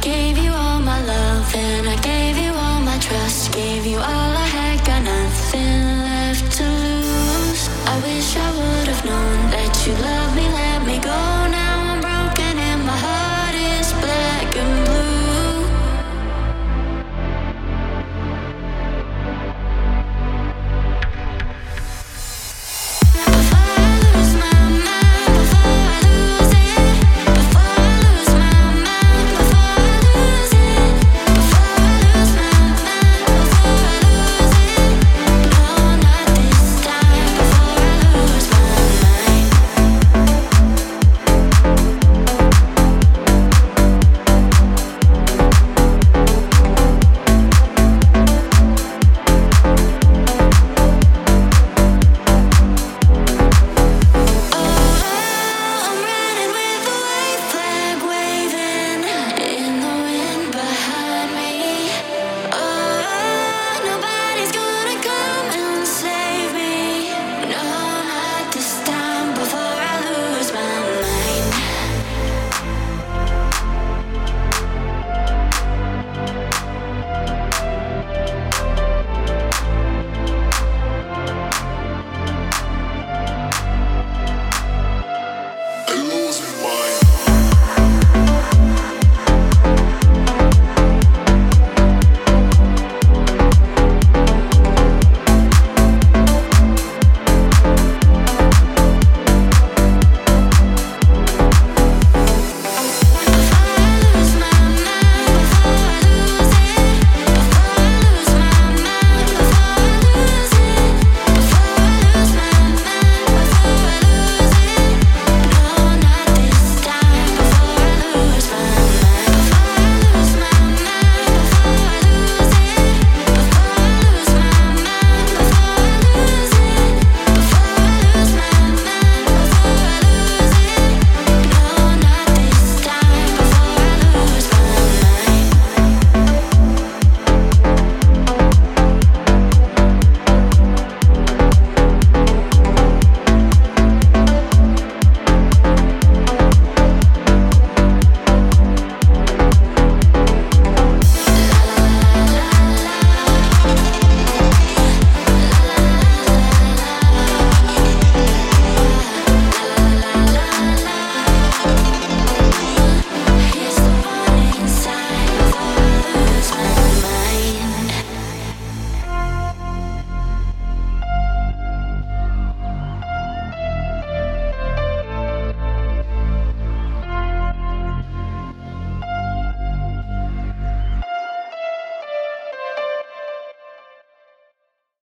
gave you all my love and I gave you all my trust. Gave you all I had, got nothing left to lose. I wish I would have known.